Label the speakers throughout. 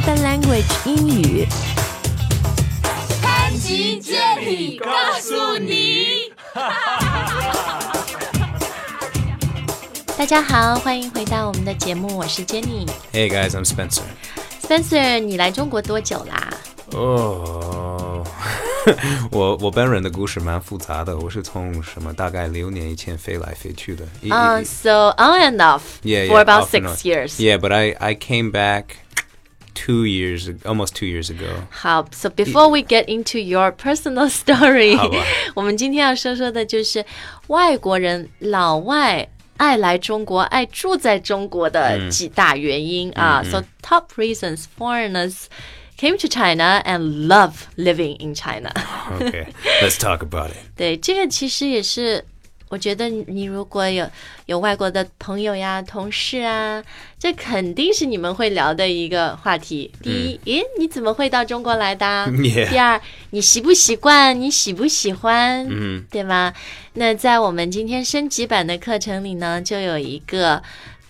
Speaker 1: Spoken Language 英语。
Speaker 2: 潘吉接力告诉你，
Speaker 1: 大家好，欢迎回到我们的节目，我是 Jenny。
Speaker 3: Hey guys, I'm Spencer.
Speaker 1: Spencer，你来中国多久啦？
Speaker 3: 哦，我我本人的故事蛮复杂的，我是从什么大概六年以前飞来飞去的。一
Speaker 1: 嗯、
Speaker 3: 一
Speaker 1: s o on and off
Speaker 3: yeah,
Speaker 1: for
Speaker 3: yeah,
Speaker 1: about
Speaker 3: off and
Speaker 1: six
Speaker 3: on.
Speaker 1: years.
Speaker 3: Yeah, but I I came back two years, almost two years ago.
Speaker 1: 好，So before we get into your personal story，
Speaker 3: 好吧
Speaker 1: 我们今天要说说的就是外国人老外爱来中国、爱住在中国的几大原因、啊。So top reasons foreigners came to China and love living in China。
Speaker 3: Okay, let's talk about it.
Speaker 1: 对，这个其实也是， 我觉得你如果有有外国的朋友呀、同事啊，这肯定是你们会聊的一个话题。第一，诶，你怎么会到中国来的 第二，你习不习惯？你喜不喜欢？嗯，对吗？那在我们今天升级版的课程里呢，就有一个。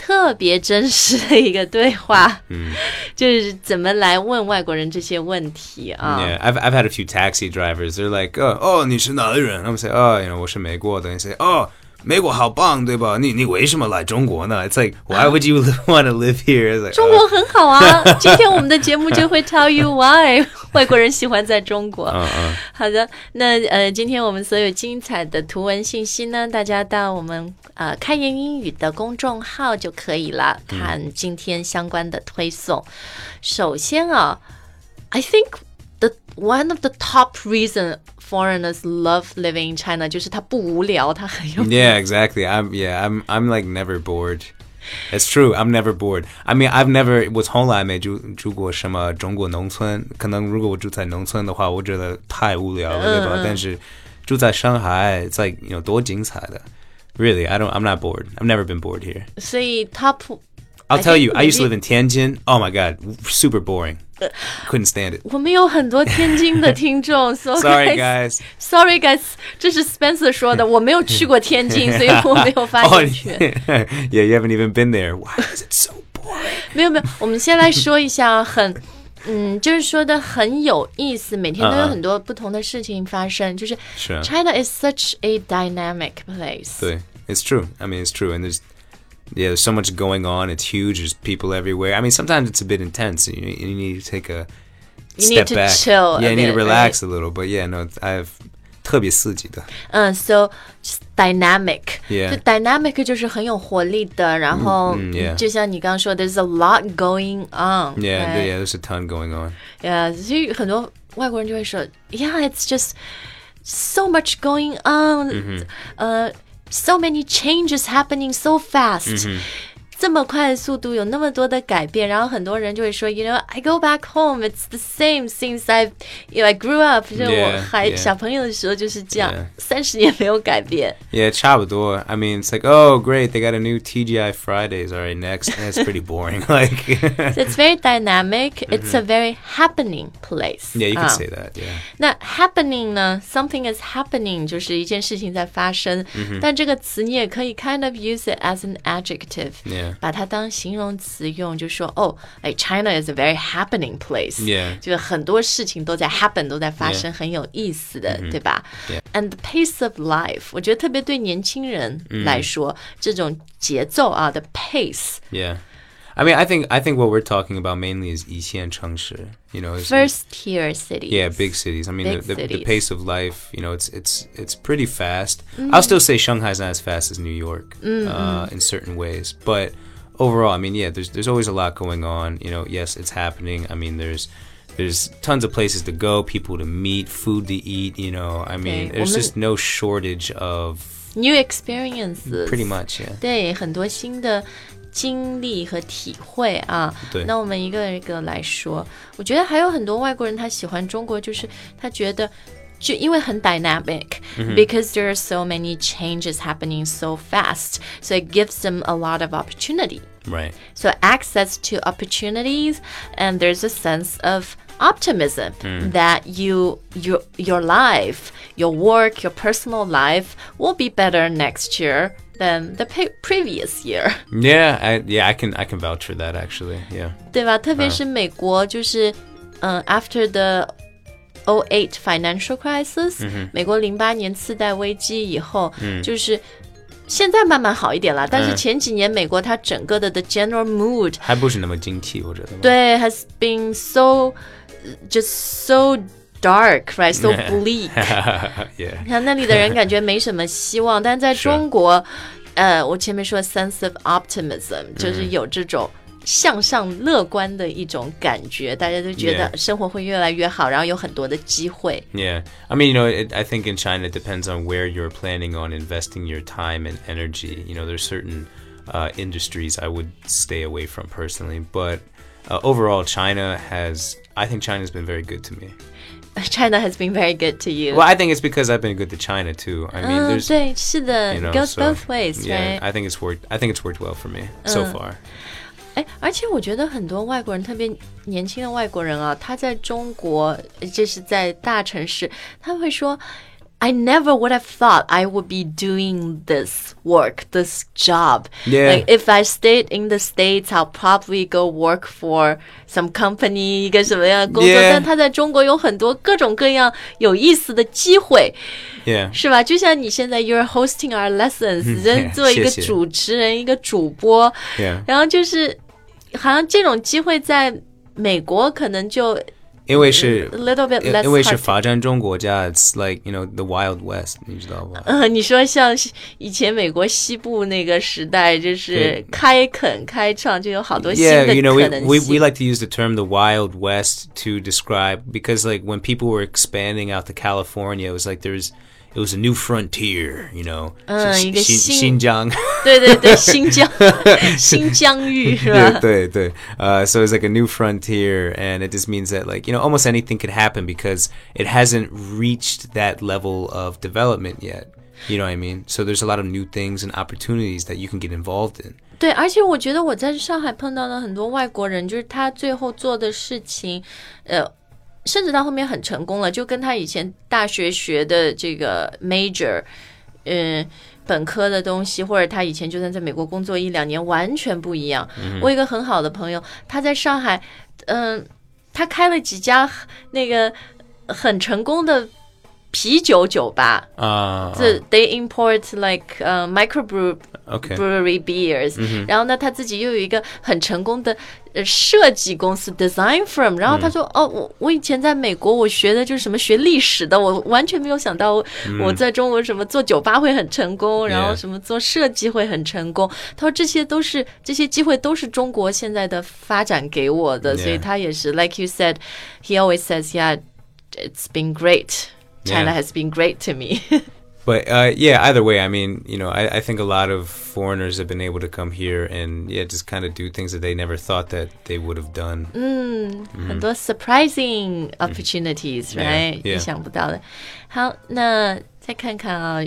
Speaker 1: 特别真实的一个对话，嗯，就是怎么来问外国人这些问题啊
Speaker 3: Yeah, I've I've had a few taxi drivers. They're like, oh, oh, 你是哪里人?他们 say, oh, you know, 我是美国的. They say, oh, 美国好棒，对吧？你你为什么来中国呢? It's like, why would you want to live here? It's like,
Speaker 1: 中国很好啊，今天我们的节目就会 tell you why 外国人喜欢在中国。
Speaker 3: 嗯嗯
Speaker 1: 好的，那呃，今天我们所有精彩的图文信息呢，大家到我们呃开言英语的公众号就可以了，看今天相关的推送。首先啊，I think the one of the top reason foreigners love living in China 就是它不无聊，它很有
Speaker 3: Yeah, exactly. I'm yeah, I'm I'm like never bored. It's true. I'm never bored. I mean, I've never 我从来没住住过什么中国农村。可能如果我住在农村的话，我觉得太无聊了，对吧？但是住在上海，it's like you know 多精彩的。Really, I don't. I'm not bored. I've never been bored here.
Speaker 1: 所以 top
Speaker 3: I'll
Speaker 1: I
Speaker 3: tell
Speaker 1: think
Speaker 3: you, I used to
Speaker 1: maybe-
Speaker 3: live in Tianjin. Oh my god, super boring. Couldn't stand it.
Speaker 1: 我们有很多天津的听众，so
Speaker 3: Sorry, guys.
Speaker 1: Sorry, guys，这是 Spencer 说的，我没有去过天津，所以我没有发
Speaker 3: Oh,
Speaker 1: 言权。
Speaker 3: yeah, you haven't even been there. Why is it so boring?
Speaker 1: 没有没有，我们先来说一下，很，嗯，就是说的很有意思，每天都有
Speaker 3: 嗯嗯
Speaker 1: 很多不同的事情发生，就是
Speaker 3: 是啊
Speaker 1: China is such a dynamic place。
Speaker 3: 对 It's true. I mean, it's true. And there's, yeah, there's so much going on. It's huge. There's people everywhere. I mean, sometimes it's a bit intense. You, you need to take a
Speaker 1: You
Speaker 3: step
Speaker 1: need to
Speaker 3: back.
Speaker 1: chill a
Speaker 3: Yeah, you need to
Speaker 1: bit,
Speaker 3: relax a little. But yeah, no, I have 特别刺激的。
Speaker 1: 嗯，so just dynamic，
Speaker 3: Yeah
Speaker 1: 就 dynamic 就是很有活力的，然后
Speaker 3: 嗯，yeah
Speaker 1: 就像你刚刚说，there's a lot going on。
Speaker 3: Yeah,
Speaker 1: right？
Speaker 3: yeah, there's a ton going on.
Speaker 1: Yeah，所以很多外国人就会说，Yeah，it's just so much going on，、呃、s o many changes happening so fast，、mm-hmm. 这么快的速度，有那么多的改变，然后很多人就会说，You know, I go back home, it's the same since I, you know, I grew up，就是我
Speaker 3: Yeah,
Speaker 1: 还
Speaker 3: yeah.
Speaker 1: 小朋友的时候就是这样
Speaker 3: Yeah.，
Speaker 1: 三十年没有改变。
Speaker 3: Yeah, 差不多. I mean, it's like, oh, great, they got a new TGI Fridays. All right, next. And it's pretty boring. Like,
Speaker 1: So it's very dynamic. It's a very happening place.
Speaker 3: yeah, you can
Speaker 1: 啊
Speaker 3: say that. Yeah.
Speaker 1: 那 happening 呢？Something is happening，就是一件事情在发生。但这个词你也可以 kind of use it as an adjective，、
Speaker 3: Yeah.
Speaker 1: 把它当形容词用，就说哦，哎，China is a very happening place，、
Speaker 3: Yeah.
Speaker 1: 就是很多事情都在 happen，都在发生很有意思的对吧. And the pace of life，我觉得特别对年轻人来说，这种节奏啊的 pace。
Speaker 3: Yeah. I mean, I think I think what we're talking about mainly is 一线城市, you know, is-
Speaker 1: First tier cities.
Speaker 3: yeah, big cities. I mean,
Speaker 1: Big
Speaker 3: the, the, the
Speaker 1: cities.
Speaker 3: pace of life, you know, it's it's it's pretty fast. I'll still say Shanghai's not as fast as New York uh, in certain ways, but overall, I mean, yeah, there's there's always a lot going on. You know, yes, it's happening. I mean, there's there's tons of places to go, people to meet, food to eat. You know, I mean,
Speaker 1: Okay,
Speaker 3: there's
Speaker 1: woman-
Speaker 3: just no shortage of
Speaker 1: New experiences.
Speaker 3: pretty much, yeah.
Speaker 1: 对，很多新的 经历和体会啊。
Speaker 3: 对
Speaker 1: 那我们一个一个来说，我觉得还有很多外国人他喜欢中国，就是他觉得。就因为很 dynamic、because there are so many changes happening so fast, so it gives them a lot of opportunity.
Speaker 3: Right.
Speaker 1: So access to opportunities, and there's a sense of optimism that you your your life, your work, your personal life will be better next year than the pre previous year，
Speaker 3: Yeah, I, yeah, I can I can vouch for that actually. Yeah.
Speaker 1: 对吧？特别是美国，就是嗯、a f t e r the 08 financial crisis，、美国零八年次贷危机以后，就是。现在慢慢好一点了，但是
Speaker 3: 嗯
Speaker 1: 前几年美国它整个的 the general mood
Speaker 3: 还不是那么惊奇，我觉得。
Speaker 1: 对 has been so just so dark right so bleak，
Speaker 3: yeah.
Speaker 1: 你看那里的人感觉没什么希望，但在中国，呃，我前面说 sense of optimism 就是有这种向上乐观的一种感觉，大家都觉得
Speaker 3: Yeah.
Speaker 1: 生活会越来越好，然后有很多的机会。
Speaker 3: Yeah. I mean, you know, it, I think in China it depends on where you're planning on investing your time and energy. You know, there's certain uh, industries I would stay away from personally, but uh, overall, China has. I think China's been very good to me.
Speaker 1: China has been very good to you.
Speaker 3: Well, I think it's because I've been good to China too. I mean,
Speaker 1: 嗯，
Speaker 3: there's
Speaker 1: 对，是的
Speaker 3: you know,
Speaker 1: ，goes
Speaker 3: so,
Speaker 1: both ways,
Speaker 3: yeah,
Speaker 1: right？
Speaker 3: I think it's worked. I think it's worked well for me so far.
Speaker 1: 哎，而且我觉得很多外国人，特别年轻的外国人啊，他在中国，就是在大城市，他会说 ，I never would have thought I would be doing this work, this job.
Speaker 3: Yeah.
Speaker 1: Like if I stayed in the states, I'll probably go work for some company 一个什么样的工作。
Speaker 3: Yeah.
Speaker 1: 但他在中国有很多各种各样有意思的机会。
Speaker 3: Yeah.
Speaker 1: 是吧？就像你现在，you're hosting our lessons，
Speaker 3: 嗯
Speaker 1: 人作为一个
Speaker 3: 谢谢
Speaker 1: 主持人、一个主播，
Speaker 3: Yeah.
Speaker 1: 然后就是好像这种机会在美国可能就 a
Speaker 3: 因为是
Speaker 1: little bit
Speaker 3: 因
Speaker 1: less
Speaker 3: 因为是
Speaker 1: hard.
Speaker 3: 发展中国家，it's like you know the Wild West，你知道吧？
Speaker 1: 呃，你说像是以前美国西部那个时代，就是
Speaker 3: 对
Speaker 1: 开垦开创，就有好多新
Speaker 3: Yeah,
Speaker 1: 的
Speaker 3: you know,
Speaker 1: 可
Speaker 3: we,
Speaker 1: 能
Speaker 3: we,
Speaker 1: 性
Speaker 3: we。like to use the term the Wild West to describe because, like, when people were expanding out to California, it was like there's it was a new frontier, you know.
Speaker 1: 嗯，一个新-
Speaker 3: 新疆，
Speaker 1: 对对对，新疆新疆域是吧？
Speaker 3: 对对 Uh, so it's like a new frontier, and it just means that like you know almost anything could happen because it hasn't reached that level of development yet. You know what I mean? So there's a lot of new things and opportunities that you can get involved in.
Speaker 1: 对，而且我觉得我在上海碰到的很多外国人，就是他最后做的事情，呃， 甚至到后面很成功了，就跟他以前大学学的这个 major，嗯、本科的东西，或者他以前就算在美国工作一两年，完全不一样。我有一个很好的朋友，他在上海，嗯、他开了几家那个很成功的啤酒酒吧，
Speaker 3: Uh,
Speaker 1: 这 they import like 呃、microbrew
Speaker 3: okay.
Speaker 1: brewery beers，、然
Speaker 3: 嗯
Speaker 1: 后呢，他自己又有一个很成功的呃设计公司 design firm，然后他
Speaker 3: 嗯
Speaker 1: 说，哦，我我以前在美国我学的就是什么学历史的，我完全没有想到我在中国什么做酒吧会很成功，然后
Speaker 3: 嗯 Yeah
Speaker 1: 什么做设计会很成功。他说这些都是这些机会都是中国现在的发展给我的，
Speaker 3: Yeah
Speaker 1: 所以他也是 like you said，he always says yeah，it's been great。 China
Speaker 3: Yeah
Speaker 1: has been great to me 。
Speaker 3: But uh, yeah, either way, I mean, you know, I, I think a lot of foreigners have been able to come here and yeah, just kind of do things that they never thought that they would have done.
Speaker 1: 很多 surprising opportunities，、
Speaker 3: Yeah,
Speaker 1: right？
Speaker 3: yeah.
Speaker 1: 意想不到的。好，那再看看啊，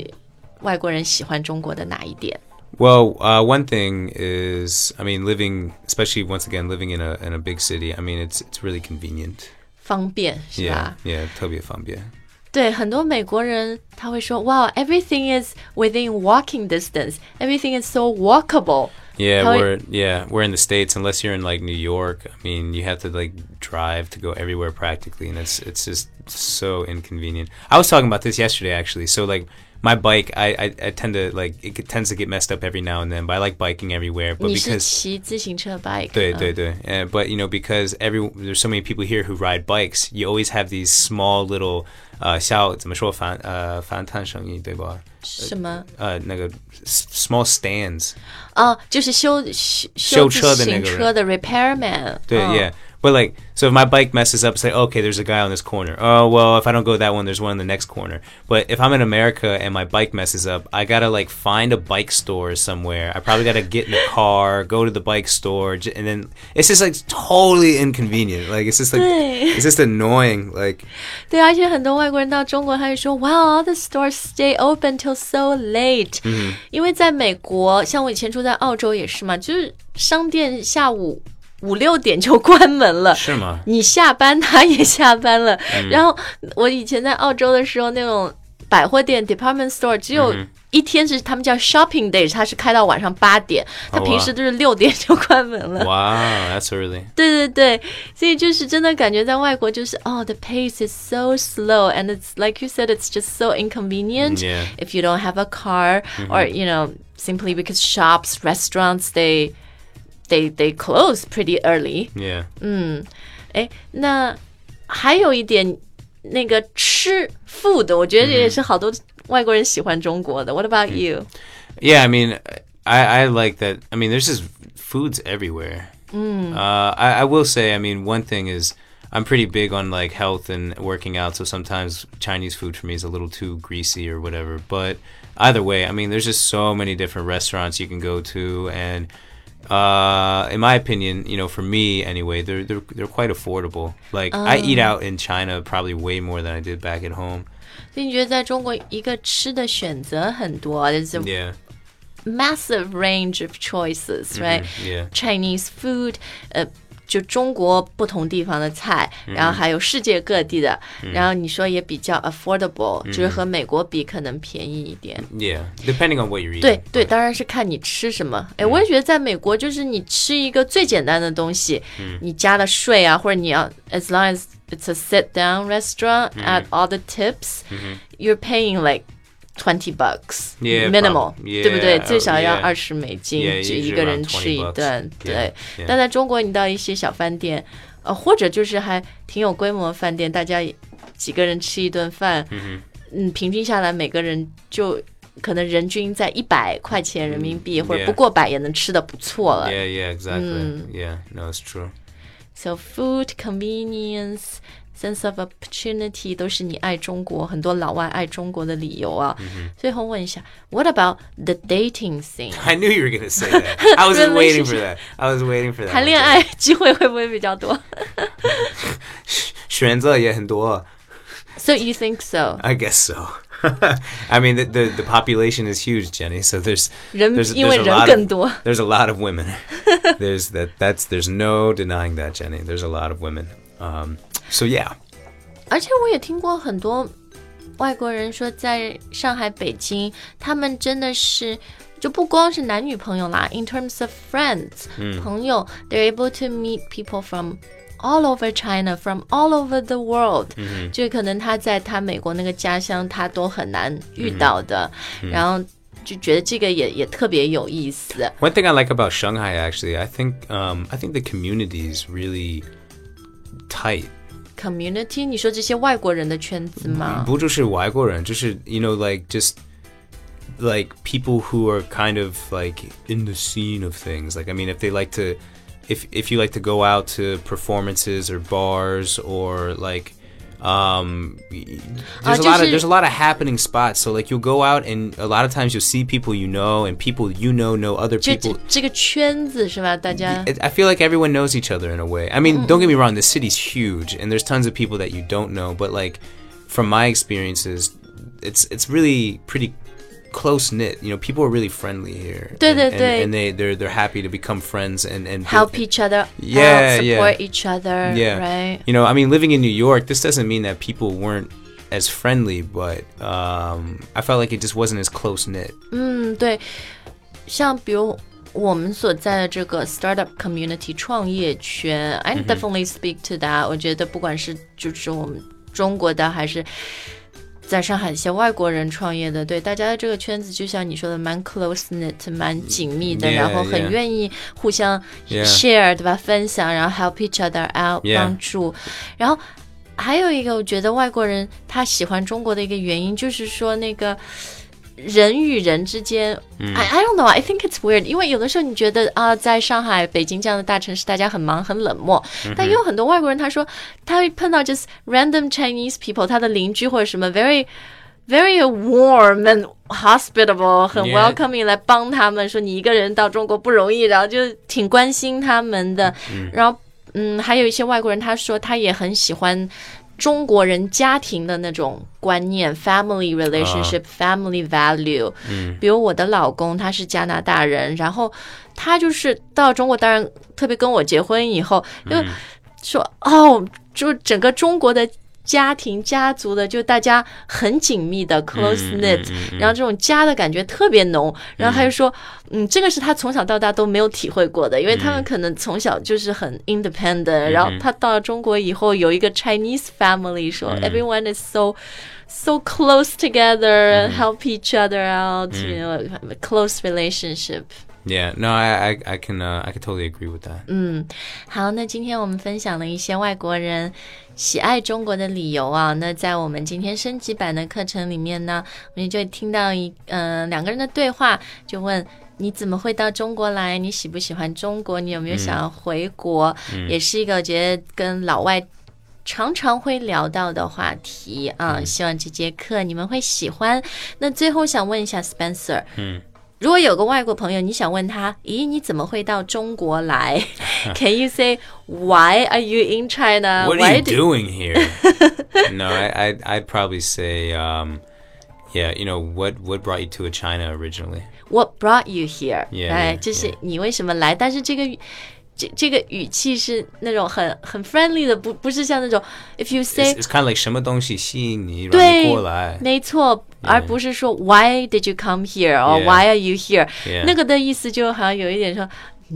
Speaker 1: 外国人喜欢中国的哪一点？
Speaker 3: Well, uh, one thing is, I mean, living, especially once again, living in a in a big city. I mean, it's it's really convenient.
Speaker 1: 方便是
Speaker 3: Yeah,
Speaker 1: 吧？
Speaker 3: yeah, 特别方便。
Speaker 1: 对，很多美国人他会说哇，everything is within walking distance，everything is so walkable。
Speaker 3: Yeah,
Speaker 1: How-
Speaker 3: we're yeah we're in the states. Unless you're in like New York, I mean, you have to like drive to go everywhere practically, and it's it's just so inconvenient. I was talking about this yesterday actually. So like my bike, I I, I tend to like it get- tends to get messed up every now and then. But I like biking everywhere. But
Speaker 1: 你是
Speaker 3: because
Speaker 1: 骑自行车 bike？
Speaker 3: 对
Speaker 1: 嗯
Speaker 3: 对对 and but you know because every there's so many people here who ride bikes, you always have these small little 呃小怎么说反呃反弹生意对吧？
Speaker 1: 什么？
Speaker 3: 呃那个 s- small stands
Speaker 1: 哦，就是修修
Speaker 3: 修
Speaker 1: 自
Speaker 3: 车的那个人
Speaker 1: 行车的 repairman。
Speaker 3: 对
Speaker 1: 嗯
Speaker 3: yeah but like so if my bike messes up it's like okay there's a guy on this corner oh well if I don't go that one there's one in the next corner but if I'm in America and my bike messes up I gotta like find a bike store somewhere I probably gotta get in the car go to the bike store j- and then it's just like totally inconvenient like it's just like
Speaker 1: 对
Speaker 3: it's just annoying like
Speaker 1: 对，而且很多外国人到中国，他就说，Wow, all the stores stay open till so late。嗯，因为在美国，像我以前住在澳洲也是嘛，就是商店下午 五六点就关门了。
Speaker 3: 是吗？
Speaker 1: 你下班，他也下班了。然后我以前在澳洲的时候，那种百货店 department store 只有 一天是他们叫 shopping day，它是开到晚上八点，它
Speaker 3: 哦哇
Speaker 1: 平时都是六点就关门了。
Speaker 3: Wow, that's early.
Speaker 1: 对对对，所以就是真的感觉在外国就是哦、t h e pace is so slow and it's like you said, it's just so inconvenient
Speaker 3: Yeah.
Speaker 1: if you don't have a car or you know simply because shops, restaurants they they they close pretty early.
Speaker 3: Yeah.
Speaker 1: 哎，那还有一点那个吃 food，我觉得这也是好多外国人喜欢中国的。What about you？
Speaker 3: Yeah, I mean, I, I like that. I mean, there's just foods everywhere. Uh, I, I will say, I mean, one thing is I'm pretty big on like health and working out, so sometimes Chinese food for me is a little too greasy or whatever. But either way, I mean, there's just so many different restaurants you can go to, and uh, in my opinion, you know, for me anyway, they're they're they're quite affordable. Like I eat out in China probably way more than I did back at home.
Speaker 1: 所以你觉得在中国一个吃的选择很多，there's a
Speaker 3: Yeah,
Speaker 1: massive range of choices, right?
Speaker 3: yeah.
Speaker 1: Chinese food，呃， 就中国不同地方的菜，然后还有世界各地的，然后你说也比较 affordable，、就是和美国比可能便宜一点。
Speaker 3: Yeah, depending on what you're eating.
Speaker 1: 对对，当然是看你吃什么。哎，我也觉得在美国，就是你吃一个最简单的东西，你加了税啊，或者你要 as long as it's a sit down restaurant at all the tips, you're paying like twenty bucks
Speaker 3: Yeah, minimal，prob-
Speaker 1: 对不对最少要.二十美金
Speaker 3: Yeah,
Speaker 1: 就一个人吃一顿。对
Speaker 3: Yeah, yeah.，
Speaker 1: 但在中国，你到一些小饭店，呃，或者就是还挺有规模的饭店，大家几个人吃一顿饭，嗯，平均下来每个人就可能人均在一百块钱人民币，或者.不过百也能吃的不错了。
Speaker 3: Yeah, yeah, exactly. Yeah, no, it's true.
Speaker 1: So food convenience. Sense of opportunity 都是你爱中国很多老外爱中国的理由啊。最后问一下，What about the dating scene？
Speaker 3: I knew you were gonna say that. I was waiting for that. I was waiting for that.
Speaker 1: 谈恋爱机会会不会比较多
Speaker 3: 选择也很多.
Speaker 1: So you think so？
Speaker 3: I guess so. I mean, the, the the population is huge, Jenny. So there's
Speaker 1: 人
Speaker 3: there's
Speaker 1: 因为
Speaker 3: there's a
Speaker 1: 人
Speaker 3: lot
Speaker 1: 更
Speaker 3: of
Speaker 1: 多。
Speaker 3: there's a lot of women. there's that that's there's no denying that, Jenny. There's a lot of women. Um, so yeah.
Speaker 1: 而且我也听过很多外国人说，在上海、北京，他们真的是就不光是男女朋友啦，in terms of friends，、朋友，they're able to meet people from all over China, from all over the world，、就可能他在他美国那个家乡，他都很难遇到的，然后就觉得这个也也特别有意思。
Speaker 3: One thing I like about Shanghai, actually, I think um, I think the community is really tight.
Speaker 1: Community，你说这些外国人的圈子吗？
Speaker 3: 不就是外国人，就是 you know like just like people who are kind of like in the scene of things. Like I mean, if they like to, if if you like to go out to performances or bars or like. Um, y- there's a lot
Speaker 1: 就是-
Speaker 3: of there's a lot of happening spots. So like you'll go out and a lot of times you'll see people you know and people you know know other
Speaker 1: 就
Speaker 3: people.
Speaker 1: 这这个圈子是吧？大家
Speaker 3: I I feel like everyone knows each other in a way. I mean, don't get me wrong, the city's huge and there's tons of people that you don't know, but like from my experiences, it's it's really pretty close knit. You know, people are really friendly here.
Speaker 1: 对，
Speaker 3: and,
Speaker 1: 对，
Speaker 3: and-
Speaker 1: 对。
Speaker 3: and they they're they're happy to become friends and and
Speaker 1: help each other
Speaker 3: Yeah,
Speaker 1: out,
Speaker 3: yeah.
Speaker 1: support each other,
Speaker 3: yeah.
Speaker 1: right?
Speaker 3: You know, I mean, living in New York, this doesn't mean that people weren't as friendly, but um, I felt like it just wasn't as close knit.
Speaker 1: 嗯，对，像比如我们所在的这个 startup community 创业圈，I definitely speak to that。我觉得不管是就是我们中国的还是。 在上海一些外国人创业的，对大家的这个圈子，就像你说的，蛮 close knit，蛮紧密的
Speaker 3: Yeah,
Speaker 1: 然后很愿意互相
Speaker 3: Yeah.
Speaker 1: share，对吧？分享，然后 help each other
Speaker 3: out，Yeah.
Speaker 1: 帮助。然后还有一个，我觉得外国人他喜欢中国的一个原因，就是说那个人与人之间、i I don't know, I think it's weird，因为有的时候你觉得啊，在上海、北京这样的大城市，大家很忙很冷漠，但也有很多外国人，他说他会碰到 just random Chinese people，他的邻居或者什么 very。Very warm and hospitable，很 welcoming 来帮他们，说你一个人到中国不容易，然后就挺关心他们的。然后，嗯，还有一些外国人，他说他也很喜欢中国人家庭的那种观念，family relationship、family value。嗯，比如我的老公他是加拿大人，然后他就是到中国，当然特别跟我结婚以后，就说、哦，就整个中国的。家庭家族的，就大家很紧密的 close knit，、然后这种家的感觉特别浓。然后他就说，嗯，这个是他从小到大都没有体会过的，因为他们可能从小就是很 independent，、然后他到了中国以后有一个 Chinese family，说、everyone is so。So close together, help each other out, you know, close relationship.
Speaker 3: Yeah, no, I I, I can uh, I can totally agree with that.
Speaker 1: 好，那今天我们分享了一些外国人喜爱中国的理由啊。那在我们今天升级版的课程里面呢，我们就会听到一嗯、两个人的对话，就问。你怎么会到中国来？你喜不喜欢中国？你有没有想要回国？也是一个我觉得跟老外常常会聊到的话题啊。希望这节课你们会喜欢。那最后想问一下 Spencer，嗯， 如果有个外国朋友，你想问他，咦，你怎么会到中国来？Can you say why are you in China?
Speaker 3: What
Speaker 1: why
Speaker 3: are you
Speaker 1: did-
Speaker 3: doing here? no, I, I I'd probably say, um, yeah, you know what what brought you to China originally?
Speaker 1: What brought you here？
Speaker 3: Yeah,
Speaker 1: 哎
Speaker 3: yeah,
Speaker 1: 这是
Speaker 3: yeah.
Speaker 1: 你为什么来？但是这个语 这这个语气是那种很很 friendly 的，不不是像那种 if you say
Speaker 3: It's, it's kind of like 什么东西吸引你让你
Speaker 1: 对
Speaker 3: 过来。
Speaker 1: 没错，而不是说 Why did you come here or. Why are you
Speaker 3: here？Yeah.
Speaker 1: 那个的意思就好像有一点说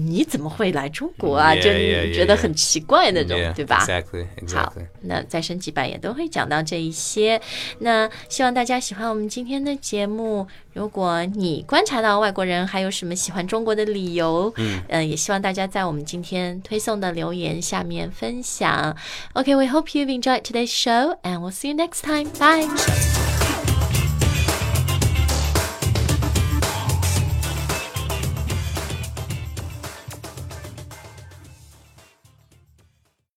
Speaker 1: 你怎么会来中国啊？就你觉得很奇怪那种对吧
Speaker 3: ？exactly
Speaker 1: 好那再升级版也都会讲到这一些。那希望大家喜欢我们今天的节目如果你观察到外国人还有什么喜欢中国的理由嗯。也希望大家在我们今天推送的留言下面分享。Ok we hope you've enjoyed today's show and we'll see you next time bye